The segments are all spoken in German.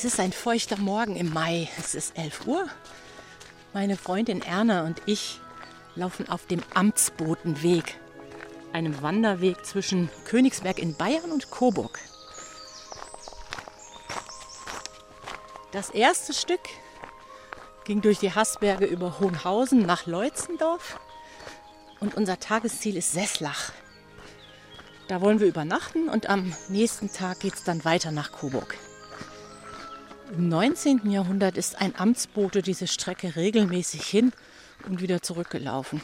Es ist ein feuchter Morgen im Mai. Es ist 11 Uhr. Meine Freundin Erna und ich laufen auf dem Amtsbotenweg, einem Wanderweg zwischen Königsberg in Bayern und Coburg. Das erste Stück ging durch die Haßberge über Hohenhausen nach Leutzendorf und unser Tagesziel ist Sesslach. Da wollen wir übernachten und am nächsten Tag geht es dann weiter nach Coburg. Im 19. Jahrhundert ist ein Amtsbote diese Strecke regelmäßig hin und wieder zurückgelaufen.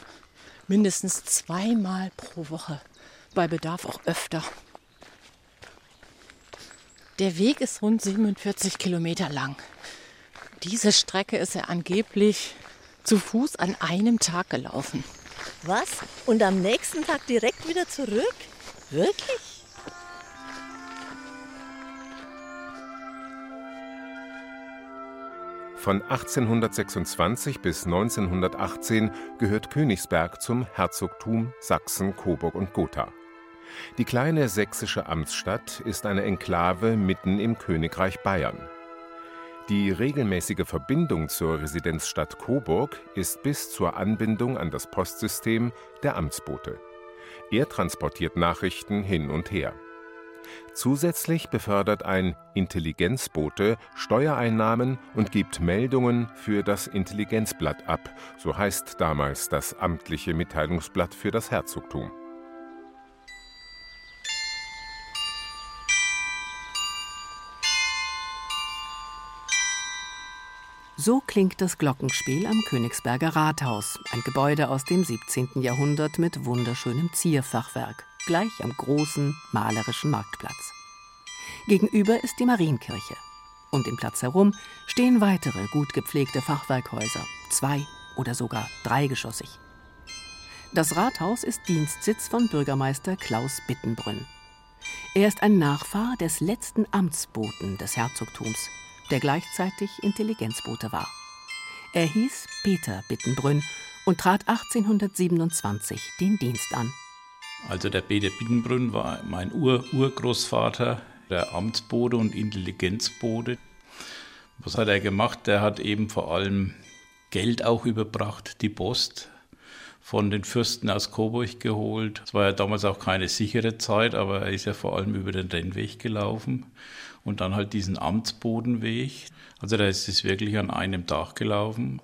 Mindestens zweimal pro Woche, bei Bedarf auch öfter. Der Weg ist rund 47 Kilometer lang. Diese Strecke ist er angeblich zu Fuß an einem Tag gelaufen. Was? Und am nächsten Tag direkt wieder zurück? Wirklich? Von 1826 bis 1918 gehört Königsberg zum Herzogtum Sachsen, Coburg und Gotha. Die kleine sächsische Amtsstadt ist eine Enklave mitten im Königreich Bayern. Die regelmäßige Verbindung zur Residenzstadt Coburg ist bis zur Anbindung an das Postsystem der Amtsbote. Er transportiert Nachrichten hin und her. Zusätzlich befördert ein Intelligenzbote Steuereinnahmen und gibt Meldungen für das Intelligenzblatt ab, so heißt damals das amtliche Mitteilungsblatt für das Herzogtum. So klingt das Glockenspiel am Königsberger Rathaus, ein Gebäude aus dem 17. Jahrhundert mit wunderschönem Zierfachwerk gleich am großen malerischen Marktplatz. Gegenüber ist die Marienkirche. Um den Platz herum stehen weitere gut gepflegte Fachwerkhäuser, zwei oder sogar dreigeschossig. Das Rathaus ist Dienstsitz von Bürgermeister Klaus Bittenbrünn. Er ist ein Nachfahr des letzten Amtsboten des Herzogtums, der gleichzeitig Intelligenzbote war. Er hieß Peter Bittenbrünn und trat 1827 den Dienst an. Also der Peter Bittenbrunn war mein Ur Urgroßvater, der Amtsbode und Intelligenzbode. Was hat er gemacht? Der hat eben vor allem Geld auch überbracht, die Post von den Fürsten aus Coburg geholt. Es war ja damals auch keine sichere Zeit, aber er ist ja vor allem über den Rennweg gelaufen und dann halt diesen Amtsbodenweg. Also da ist es wirklich an einem Tag gelaufen.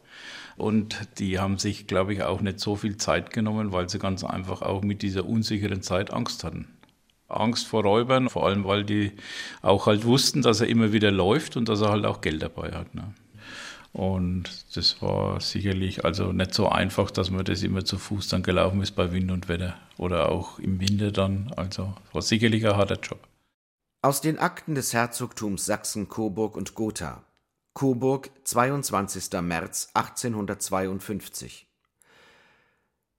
Und die haben sich, glaube ich, auch nicht so viel Zeit genommen, weil sie ganz einfach auch mit dieser unsicheren Zeit Angst hatten. Angst vor Räubern, vor allem weil die auch halt wussten, dass er immer wieder läuft und dass er halt auch Geld dabei hat. Ne? Und das war sicherlich also nicht so einfach, dass man das immer zu Fuß dann gelaufen ist bei Wind und Wetter oder auch im Winter dann. Also war sicherlich ein harter Job. Aus den Akten des Herzogtums Sachsen, Coburg und Gotha Coburg, 22. März 1852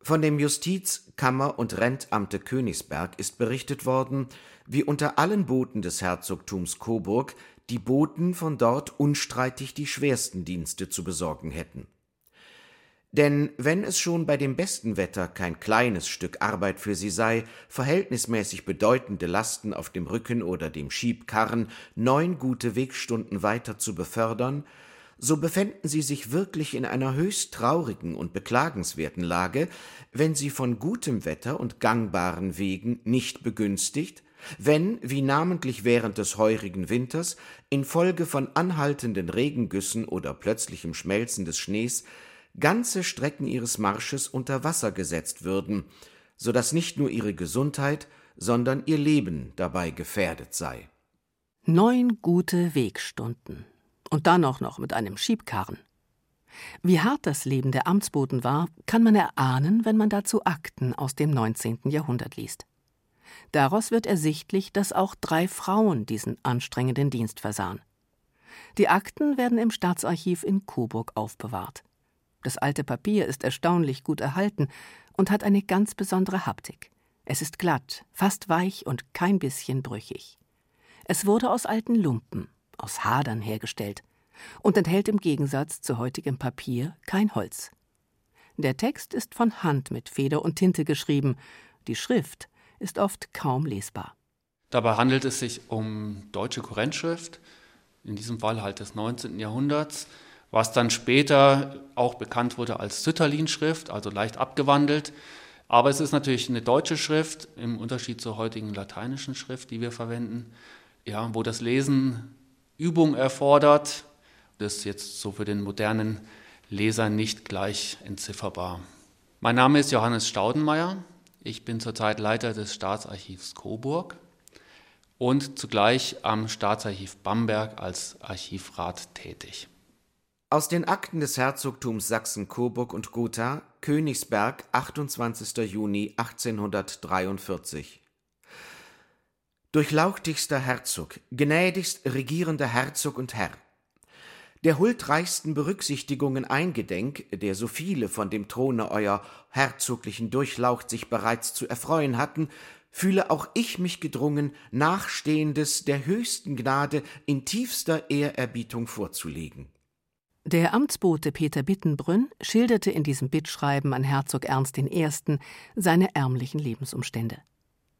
Von dem Justiz-, Kammer- und Rentamte Königsberg ist berichtet worden, wie unter allen Boten des Herzogtums Coburg die Boten von dort unstreitig die schwersten Dienste zu besorgen hätten denn wenn es schon bei dem besten Wetter kein kleines Stück Arbeit für sie sei, verhältnismäßig bedeutende Lasten auf dem Rücken oder dem Schiebkarren neun gute Wegstunden weiter zu befördern, so befänden sie sich wirklich in einer höchst traurigen und beklagenswerten Lage, wenn sie von gutem Wetter und gangbaren Wegen nicht begünstigt, wenn, wie namentlich während des heurigen Winters, infolge von anhaltenden Regengüssen oder plötzlichem Schmelzen des Schnees ganze Strecken ihres Marsches unter Wasser gesetzt würden, so dass nicht nur ihre Gesundheit, sondern ihr Leben dabei gefährdet sei. Neun gute Wegstunden. Und dann auch noch mit einem Schiebkarren. Wie hart das Leben der Amtsboten war, kann man erahnen, wenn man dazu Akten aus dem 19. Jahrhundert liest. Daraus wird ersichtlich, dass auch drei Frauen diesen anstrengenden Dienst versahen. Die Akten werden im Staatsarchiv in Coburg aufbewahrt. Das alte Papier ist erstaunlich gut erhalten und hat eine ganz besondere Haptik. Es ist glatt, fast weich und kein bisschen brüchig. Es wurde aus alten Lumpen, aus Hadern hergestellt und enthält im Gegensatz zu heutigem Papier kein Holz. Der Text ist von Hand mit Feder und Tinte geschrieben, die Schrift ist oft kaum lesbar. Dabei handelt es sich um deutsche Kurrentschrift, in diesem Fall halt des 19. Jahrhunderts, was dann später auch bekannt wurde als Sütterlin-Schrift, also leicht abgewandelt. Aber es ist natürlich eine deutsche Schrift im Unterschied zur heutigen lateinischen Schrift, die wir verwenden, ja, wo das Lesen Übung erfordert. Das ist jetzt so für den modernen Leser nicht gleich entzifferbar. Mein Name ist Johannes Staudenmeier. Ich bin zurzeit Leiter des Staatsarchivs Coburg und zugleich am Staatsarchiv Bamberg als Archivrat tätig. Aus den Akten des Herzogtums Sachsen-Coburg und Gotha, Königsberg, 28. Juni 1843. Durchlauchtigster Herzog, gnädigst regierender Herzog und Herr, der huldreichsten Berücksichtigungen eingedenk, der so viele von dem Throne euer herzoglichen Durchlaucht sich bereits zu erfreuen hatten, fühle auch ich mich gedrungen, Nachstehendes der höchsten Gnade in tiefster Ehrerbietung vorzulegen. Der Amtsbote Peter Bittenbrünn schilderte in diesem Bittschreiben an Herzog Ernst I. seine ärmlichen Lebensumstände.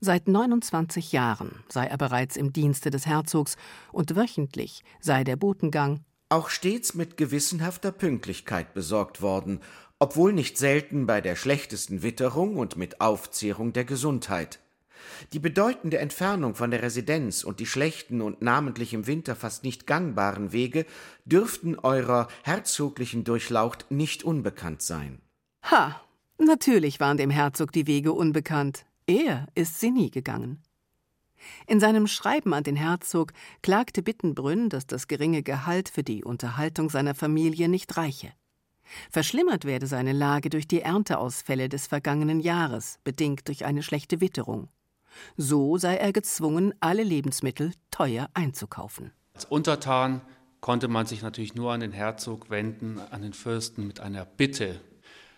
Seit 29 Jahren sei er bereits im Dienste des Herzogs und wöchentlich sei der Botengang auch stets mit gewissenhafter Pünktlichkeit besorgt worden, obwohl nicht selten bei der schlechtesten Witterung und mit Aufzehrung der Gesundheit. Die bedeutende Entfernung von der Residenz und die schlechten und namentlich im Winter fast nicht gangbaren Wege dürften eurer herzoglichen Durchlaucht nicht unbekannt sein. Ha, natürlich waren dem Herzog die Wege unbekannt. Er ist sie nie gegangen. In seinem Schreiben an den Herzog klagte Bittenbrünn, dass das geringe Gehalt für die Unterhaltung seiner Familie nicht reiche. Verschlimmert werde seine Lage durch die Ernteausfälle des vergangenen Jahres, bedingt durch eine schlechte Witterung. So sei er gezwungen, alle Lebensmittel teuer einzukaufen. Als Untertan konnte man sich natürlich nur an den Herzog wenden, an den Fürsten mit einer Bitte.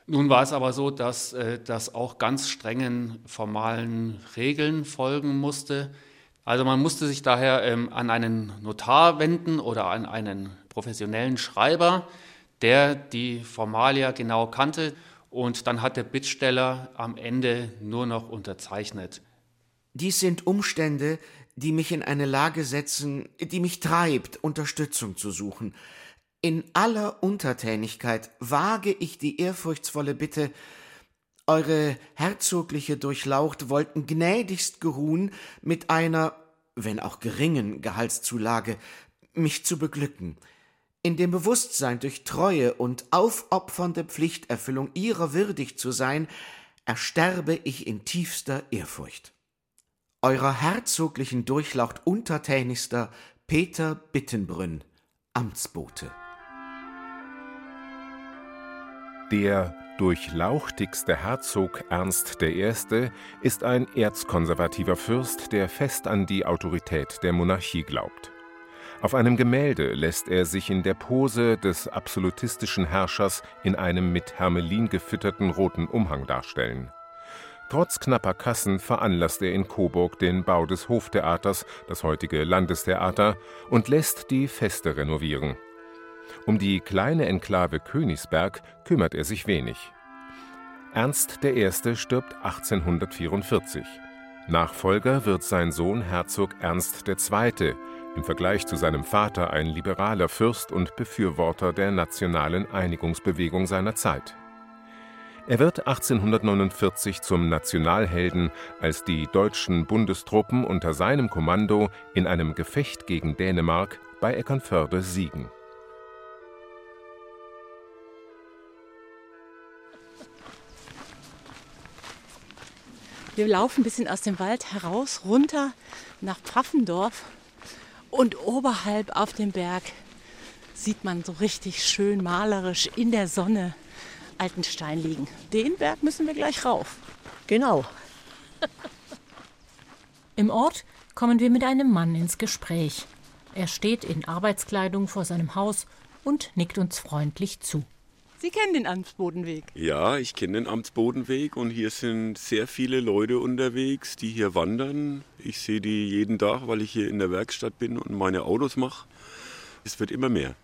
Nun war es aber so, dass äh, das auch ganz strengen formalen Regeln folgen musste. Also man musste sich daher ähm, an einen Notar wenden oder an einen professionellen Schreiber, der die Formalia genau kannte und dann hat der Bittsteller am Ende nur noch unterzeichnet. Dies sind Umstände, die mich in eine Lage setzen, die mich treibt, Unterstützung zu suchen. In aller Untertänigkeit wage ich die ehrfurchtsvolle Bitte, eure herzogliche Durchlaucht wollten gnädigst geruhen, mit einer, wenn auch geringen Gehaltszulage, mich zu beglücken. In dem Bewusstsein, durch treue und aufopfernde Pflichterfüllung ihrer würdig zu sein, ersterbe ich in tiefster Ehrfurcht eurer herzoglichen Durchlaucht untertänigster Peter Bittenbrünn, Amtsbote. Der durchlauchtigste Herzog Ernst I. ist ein erzkonservativer Fürst, der fest an die Autorität der Monarchie glaubt. Auf einem Gemälde lässt er sich in der Pose des absolutistischen Herrschers in einem mit Hermelin gefütterten roten Umhang darstellen. Trotz knapper Kassen veranlasst er in Coburg den Bau des Hoftheaters, das heutige Landestheater, und lässt die Feste renovieren. Um die kleine Enklave Königsberg kümmert er sich wenig. Ernst I. stirbt 1844. Nachfolger wird sein Sohn Herzog Ernst II., im Vergleich zu seinem Vater ein liberaler Fürst und Befürworter der nationalen Einigungsbewegung seiner Zeit. Er wird 1849 zum Nationalhelden, als die deutschen Bundestruppen unter seinem Kommando in einem Gefecht gegen Dänemark bei Eckernförde siegen. Wir laufen ein bisschen aus dem Wald heraus, runter nach Pfaffendorf und oberhalb auf dem Berg sieht man so richtig schön malerisch in der Sonne Altenstein liegen. Den Berg müssen wir gleich rauf. Genau. Im Ort kommen wir mit einem Mann ins Gespräch. Er steht in Arbeitskleidung vor seinem Haus und nickt uns freundlich zu. Sie kennen den Amtsbodenweg. Ja, ich kenne den Amtsbodenweg und hier sind sehr viele Leute unterwegs, die hier wandern. Ich sehe die jeden Tag, weil ich hier in der Werkstatt bin und meine Autos mache. Es wird immer mehr.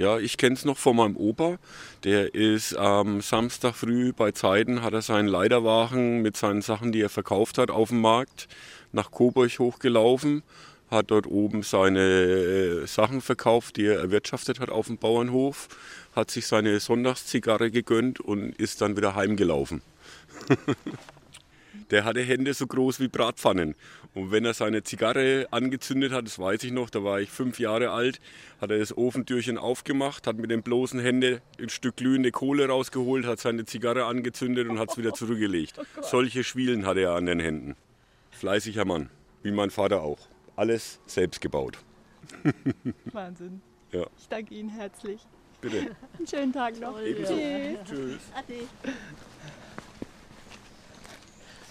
Ja, ich kenne es noch von meinem Opa. Der ist am Samstag früh bei Zeiten, hat er seinen Leiterwagen mit seinen Sachen, die er verkauft hat, auf dem Markt nach Coburg hochgelaufen, hat dort oben seine äh, Sachen verkauft, die er erwirtschaftet hat auf dem Bauernhof, hat sich seine Sonntagszigarre gegönnt und ist dann wieder heimgelaufen. Der hatte Hände so groß wie Bratpfannen. Und wenn er seine Zigarre angezündet hat, das weiß ich noch, da war ich fünf Jahre alt, hat er das Ofentürchen aufgemacht, hat mit den bloßen Händen ein Stück glühende Kohle rausgeholt, hat seine Zigarre angezündet und hat es wieder zurückgelegt. Solche Schwielen hatte er an den Händen. Fleißiger Mann, wie mein Vater auch. Alles selbst gebaut. Wahnsinn. Ja. Ich danke Ihnen herzlich. Bitte. Einen schönen Tag noch. Ebenso. Tschüss. Tschüss. Ade.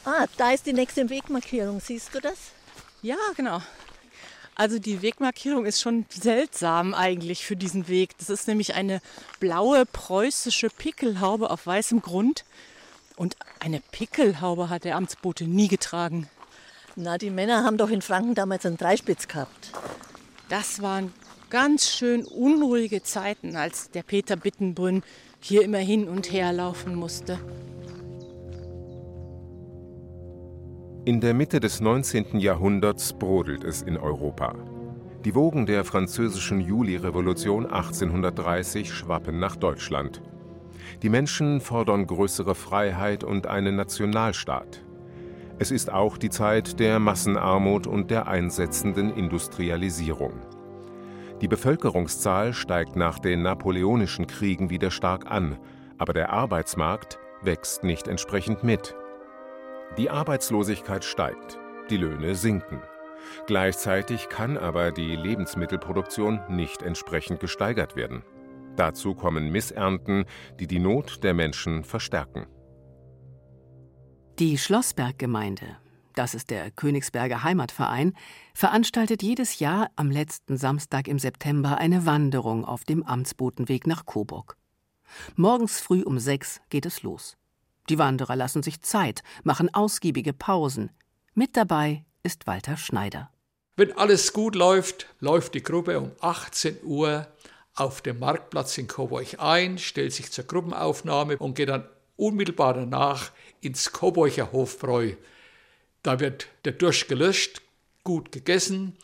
Ah, da ist die nächste Wegmarkierung. Siehst du das? Ja, genau. Also die Wegmarkierung ist schon seltsam eigentlich für diesen Weg. Das ist nämlich eine blaue preußische Pickelhaube auf weißem Grund. Und eine Pickelhaube hat der Amtsbote nie getragen. Na, die Männer haben doch in Franken damals einen Dreispitz gehabt. Das waren ganz schön unruhige Zeiten, als der Peter Bittenbrünn hier immer hin und her laufen musste. In der Mitte des 19. Jahrhunderts brodelt es in Europa. Die Wogen der französischen Julirevolution 1830 schwappen nach Deutschland. Die Menschen fordern größere Freiheit und einen Nationalstaat. Es ist auch die Zeit der Massenarmut und der einsetzenden Industrialisierung. Die Bevölkerungszahl steigt nach den napoleonischen Kriegen wieder stark an, aber der Arbeitsmarkt wächst nicht entsprechend mit. Die Arbeitslosigkeit steigt, die Löhne sinken. Gleichzeitig kann aber die Lebensmittelproduktion nicht entsprechend gesteigert werden. Dazu kommen Missernten, die die Not der Menschen verstärken. Die Schlossberggemeinde, das ist der Königsberger Heimatverein, veranstaltet jedes Jahr am letzten Samstag im September eine Wanderung auf dem Amtsbotenweg nach Coburg. Morgens früh um sechs geht es los. Die Wanderer lassen sich Zeit, machen ausgiebige Pausen. Mit dabei ist Walter Schneider. Wenn alles gut läuft, läuft die Gruppe um 18 Uhr auf dem Marktplatz in Coburg ein, stellt sich zur Gruppenaufnahme und geht dann unmittelbar danach ins Coburger Hofbräu. Da wird der Durst gelöscht, gut gegessen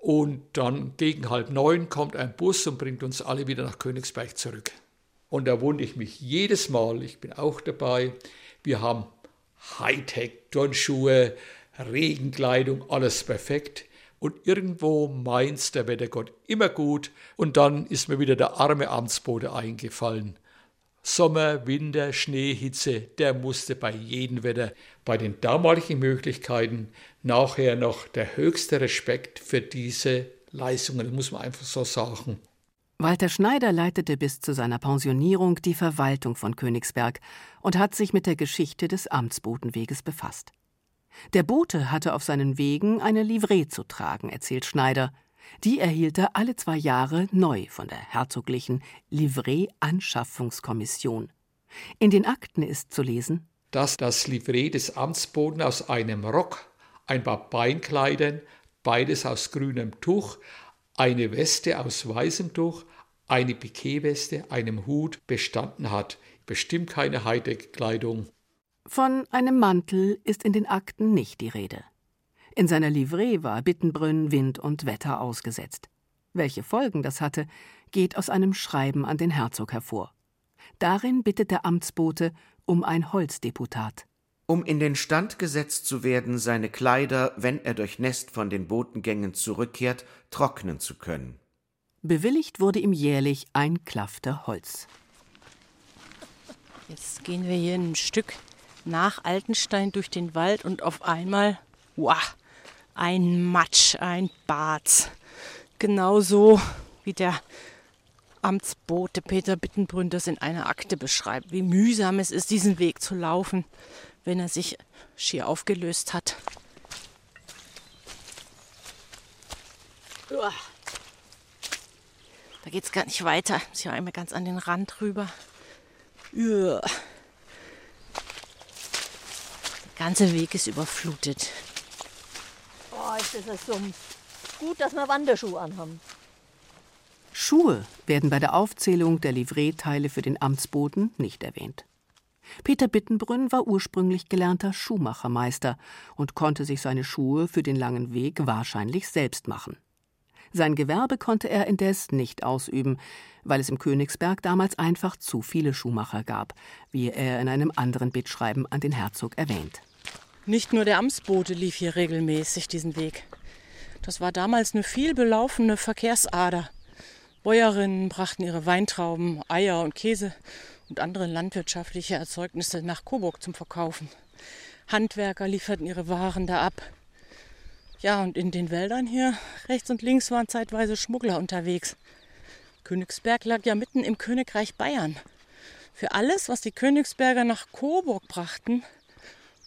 und dann gegen halb neun kommt ein Bus und bringt uns alle wieder nach Königsberg zurück. Und da wundere ich mich jedes Mal, ich bin auch dabei, wir haben Hightech-Turnschuhe, Regenkleidung, alles perfekt. Und irgendwo meint der Wettergott immer gut. Und dann ist mir wieder der arme Amtsbote eingefallen. Sommer, Winter, Schnee, Hitze, der musste bei jedem Wetter, bei den damaligen Möglichkeiten, nachher noch der höchste Respekt für diese Leistungen, das muss man einfach so sagen. Walter Schneider leitete bis zu seiner Pensionierung die Verwaltung von Königsberg und hat sich mit der Geschichte des Amtsbotenweges befasst. Der Bote hatte auf seinen Wegen eine Livree zu tragen, erzählt Schneider. Die erhielt er alle zwei Jahre neu von der herzoglichen Livree-Anschaffungskommission. In den Akten ist zu lesen, dass das Livree des Amtsboten aus einem Rock, ein paar Beinkleidern, beides aus grünem Tuch, eine Weste aus weißem Tuch, eine Piquetweste, einem Hut bestanden hat. Bestimmt keine Hightech-Kleidung. Von einem Mantel ist in den Akten nicht die Rede. In seiner Livree war Bittenbrünn Wind und Wetter ausgesetzt. Welche Folgen das hatte, geht aus einem Schreiben an den Herzog hervor. Darin bittet der Amtsbote um ein Holzdeputat. Um in den Stand gesetzt zu werden, seine Kleider, wenn er durch Nest von den Botengängen zurückkehrt, trocknen zu können. Bewilligt wurde ihm jährlich ein Klafter Holz. Jetzt gehen wir hier ein Stück nach Altenstein durch den Wald und auf einmal, wow, ein Matsch, ein Bad. Genauso wie der Amtsbote Peter Bittenbrünn das in einer Akte beschreibt, wie mühsam es ist, diesen Weg zu laufen, wenn er sich schier aufgelöst hat. Uah. Da geht's gar nicht weiter. Ich muss einmal ganz an den Rand rüber. Uah. Der ganze Weg ist überflutet. Oh, ist das ein Sumpf. Gut, dass wir Wanderschuhe anhaben. Schuhe werden bei der Aufzählung der Livreeteile für den Amtsboten nicht erwähnt. Peter Bittenbrünn war ursprünglich gelernter Schuhmachermeister und konnte sich seine Schuhe für den langen Weg wahrscheinlich selbst machen. Sein Gewerbe konnte er indes nicht ausüben, weil es im Königsberg damals einfach zu viele Schuhmacher gab, wie er in einem anderen Bittschreiben an den Herzog erwähnt. Nicht nur der Amtsbote lief hier regelmäßig diesen Weg. Das war damals eine viel belaufene Verkehrsader. Bäuerinnen brachten ihre Weintrauben, Eier und Käse und andere landwirtschaftliche Erzeugnisse nach Coburg zum Verkaufen. Handwerker lieferten ihre Waren da ab. Ja, und in den Wäldern hier rechts und links waren zeitweise Schmuggler unterwegs. Königsberg lag ja mitten im Königreich Bayern. Für alles, was die Königsberger nach Coburg brachten,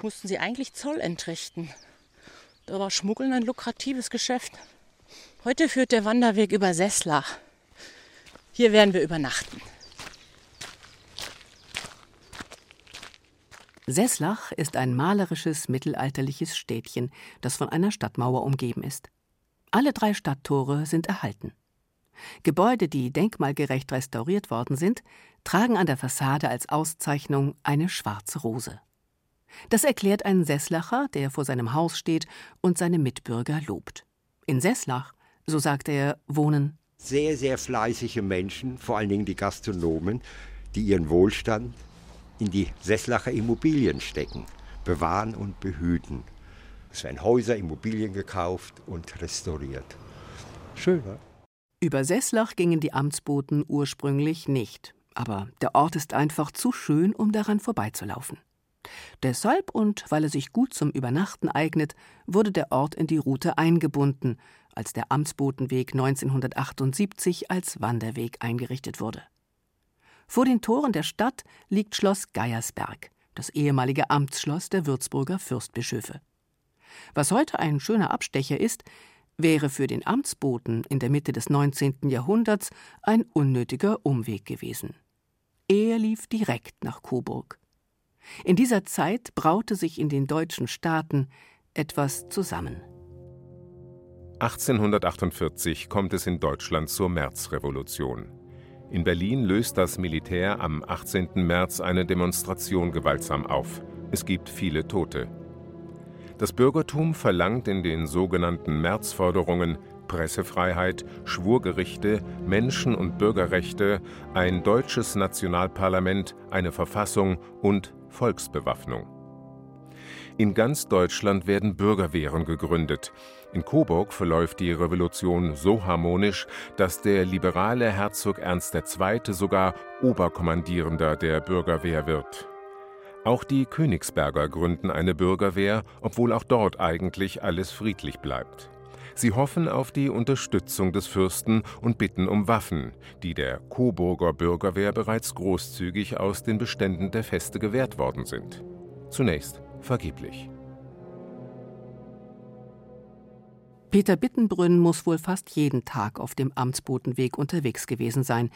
mussten sie eigentlich Zoll entrichten. Da war Schmuggeln ein lukratives Geschäft. Heute führt der Wanderweg über Sesslach. Hier werden wir übernachten. Sesslach ist ein malerisches mittelalterliches Städtchen, das von einer Stadtmauer umgeben ist. Alle drei Stadttore sind erhalten. Gebäude, die denkmalgerecht restauriert worden sind, tragen an der Fassade als Auszeichnung eine schwarze Rose. Das erklärt ein Sesslacher, der vor seinem Haus steht und seine Mitbürger lobt. In Sesslach, so sagt er, wohnen sehr, sehr fleißige Menschen, vor allen Dingen die Gastronomen, die ihren Wohlstand in die Sesslacher Immobilien stecken, bewahren und behüten. Es werden Häuser, Immobilien gekauft und restauriert. Schön, ne? Über Sesslach gingen die Amtsboten ursprünglich nicht, aber der Ort ist einfach zu schön, um daran vorbeizulaufen. Deshalb und weil er sich gut zum Übernachten eignet, wurde der Ort in die Route eingebunden, als der Amtsbotenweg 1978 als Wanderweg eingerichtet wurde. Vor den Toren der Stadt liegt Schloss Geiersberg, das ehemalige Amtsschloss der Würzburger Fürstbischöfe. Was heute ein schöner Abstecher ist, wäre für den Amtsboten in der Mitte des 19. Jahrhunderts ein unnötiger Umweg gewesen. Er lief direkt nach Coburg. In dieser Zeit braute sich in den deutschen Staaten etwas zusammen. 1848 kommt es in Deutschland zur Märzrevolution. In Berlin löst das Militär am 18. März eine Demonstration gewaltsam auf. Es gibt viele Tote. Das Bürgertum verlangt in den sogenannten Märzforderungen Pressefreiheit, Schwurgerichte, Menschen- und Bürgerrechte, ein deutsches Nationalparlament, eine Verfassung und Volksbewaffnung. In ganz Deutschland werden Bürgerwehren gegründet. In Coburg verläuft die Revolution so harmonisch, dass der liberale Herzog Ernst II. sogar Oberkommandierender der Bürgerwehr wird. Auch die Königsberger gründen eine Bürgerwehr, obwohl auch dort eigentlich alles friedlich bleibt. Sie hoffen auf die Unterstützung des Fürsten und bitten um Waffen, die der Coburger Bürgerwehr bereits großzügig aus den Beständen der Feste gewährt worden sind. Zunächst vergeblich. Peter Bittenbrünn muss wohl fast jeden Tag auf dem Amtsbotenweg unterwegs gewesen sein,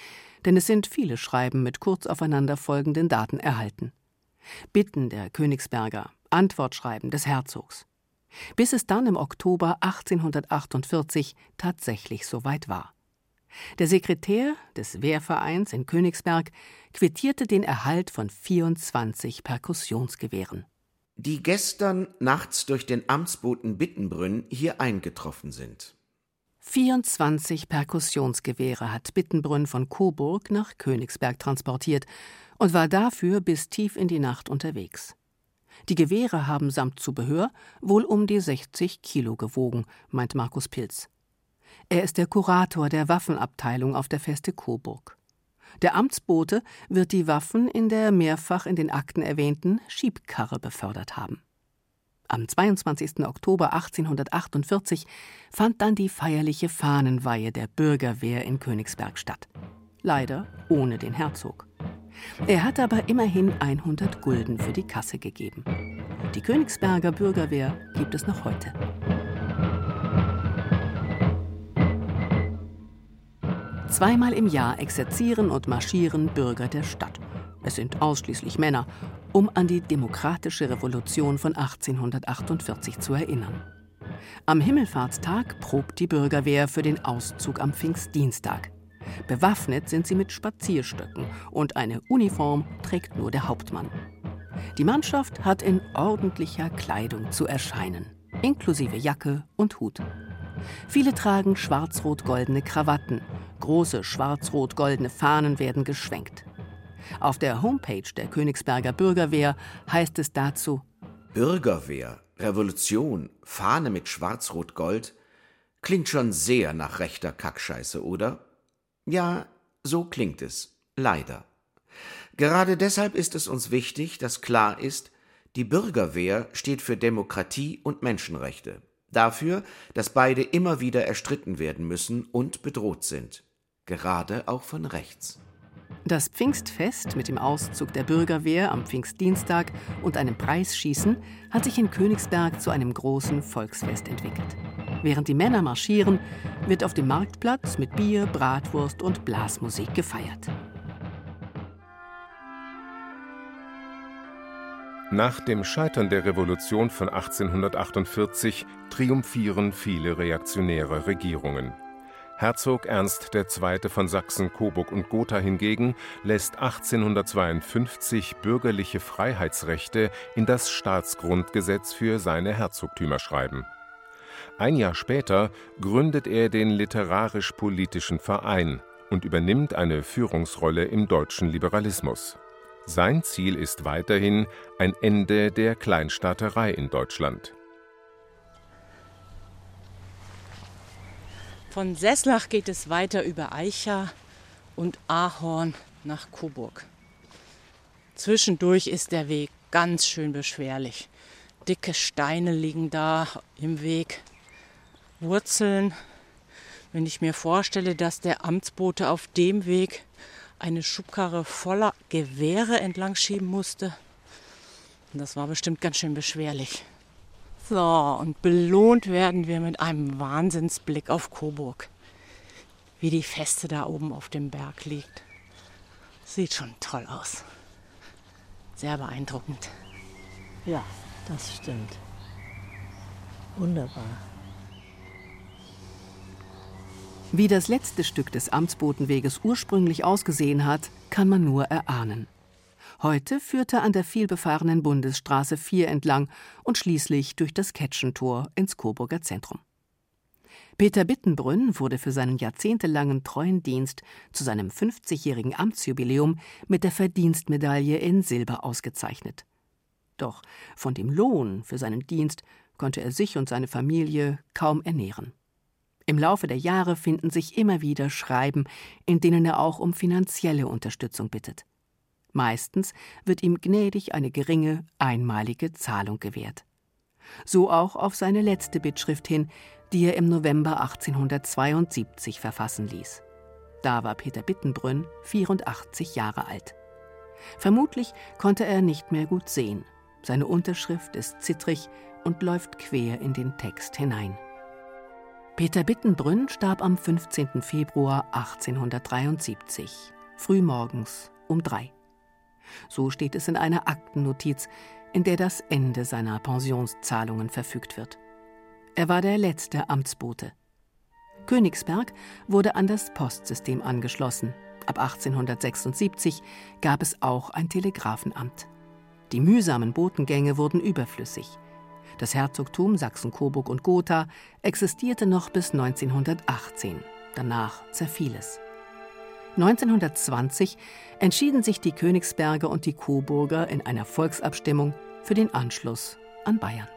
denn es sind viele Schreiben mit kurz aufeinander folgenden Daten erhalten. Bitten der Königsberger, Antwortschreiben des Herzogs. Bis es dann im Oktober 1848 tatsächlich soweit war. Der Sekretär des Wehrvereins in Königsberg quittierte den Erhalt von 24 Perkussionsgewehren die gestern nachts durch den Amtsboten Bittenbrünn hier eingetroffen sind. 24 Perkussionsgewehre hat Bittenbrünn von Coburg nach Königsberg transportiert und war dafür bis tief in die Nacht unterwegs. Die Gewehre haben samt Zubehör wohl um die 60 Kilo gewogen, meint Markus Pilz. Er ist der Kurator der Waffenabteilung auf der Feste Coburg. Der Amtsbote wird die Waffen in der mehrfach in den Akten erwähnten Schiebkarre befördert haben. Am 22. Oktober 1848 fand dann die feierliche Fahnenweihe der Bürgerwehr in Königsberg statt. Leider ohne den Herzog. Er hat aber immerhin 100 Gulden für die Kasse gegeben. Die Königsberger Bürgerwehr gibt es noch heute. Zweimal im Jahr exerzieren und marschieren Bürger der Stadt. Es sind ausschließlich Männer, um an die demokratische Revolution von 1848 zu erinnern. Am Himmelfahrtstag probt die Bürgerwehr für den Auszug am Pfingstdienstag. Bewaffnet sind sie mit Spazierstöcken und eine Uniform trägt nur der Hauptmann. Die Mannschaft hat in ordentlicher Kleidung zu erscheinen, inklusive Jacke und Hut. Viele tragen schwarz-rot-goldene Krawatten, große schwarz-rot-goldene Fahnen werden geschwenkt. Auf der Homepage der Königsberger Bürgerwehr heißt es dazu Bürgerwehr, Revolution, Fahne mit Schwarz-Rot-Gold klingt schon sehr nach rechter Kackscheiße, oder? Ja, so klingt es, leider. Gerade deshalb ist es uns wichtig, dass klar ist, die Bürgerwehr steht für Demokratie und Menschenrechte, dafür, dass beide immer wieder erstritten werden müssen und bedroht sind, gerade auch von rechts. Das Pfingstfest mit dem Auszug der Bürgerwehr am Pfingstdienstag und einem Preisschießen hat sich in Königsberg zu einem großen Volksfest entwickelt. Während die Männer marschieren, wird auf dem Marktplatz mit Bier, Bratwurst und Blasmusik gefeiert. Nach dem Scheitern der Revolution von 1848 triumphieren viele reaktionäre Regierungen. Herzog Ernst II. von Sachsen, Coburg und Gotha hingegen lässt 1852 bürgerliche Freiheitsrechte in das Staatsgrundgesetz für seine Herzogtümer schreiben. Ein Jahr später gründet er den Literarisch-Politischen Verein und übernimmt eine Führungsrolle im deutschen Liberalismus. Sein Ziel ist weiterhin ein Ende der Kleinstaaterei in Deutschland. Von Seslach geht es weiter über Eicha und Ahorn nach Coburg. Zwischendurch ist der Weg ganz schön beschwerlich. Dicke Steine liegen da im Weg, Wurzeln. Wenn ich mir vorstelle, dass der Amtsbote auf dem Weg eine Schubkarre voller Gewehre entlang schieben musste, das war bestimmt ganz schön beschwerlich. So, und belohnt werden wir mit einem Wahnsinnsblick auf Coburg. Wie die Feste da oben auf dem Berg liegt. Sieht schon toll aus. Sehr beeindruckend. Ja, das stimmt. Wunderbar. Wie das letzte Stück des Amtsbotenweges ursprünglich ausgesehen hat, kann man nur erahnen. Heute führt er an der vielbefahrenen Bundesstraße 4 entlang und schließlich durch das Ketschentor ins Coburger Zentrum. Peter Bittenbrünn wurde für seinen jahrzehntelangen treuen Dienst zu seinem 50-jährigen Amtsjubiläum mit der Verdienstmedaille in Silber ausgezeichnet. Doch von dem Lohn für seinen Dienst konnte er sich und seine Familie kaum ernähren. Im Laufe der Jahre finden sich immer wieder Schreiben, in denen er auch um finanzielle Unterstützung bittet. Meistens wird ihm gnädig eine geringe, einmalige Zahlung gewährt. So auch auf seine letzte Bittschrift hin, die er im November 1872 verfassen ließ. Da war Peter Bittenbrünn 84 Jahre alt. Vermutlich konnte er nicht mehr gut sehen. Seine Unterschrift ist zittrig und läuft quer in den Text hinein. Peter Bittenbrünn starb am 15. Februar 1873, frühmorgens um drei. So steht es in einer Aktennotiz, in der das Ende seiner Pensionszahlungen verfügt wird. Er war der letzte Amtsbote. Königsberg wurde an das Postsystem angeschlossen. Ab 1876 gab es auch ein Telegrafenamt. Die mühsamen Botengänge wurden überflüssig. Das Herzogtum Sachsen-Coburg und Gotha existierte noch bis 1918. Danach zerfiel es. 1920 entschieden sich die Königsberger und die Coburger in einer Volksabstimmung für den Anschluss an Bayern.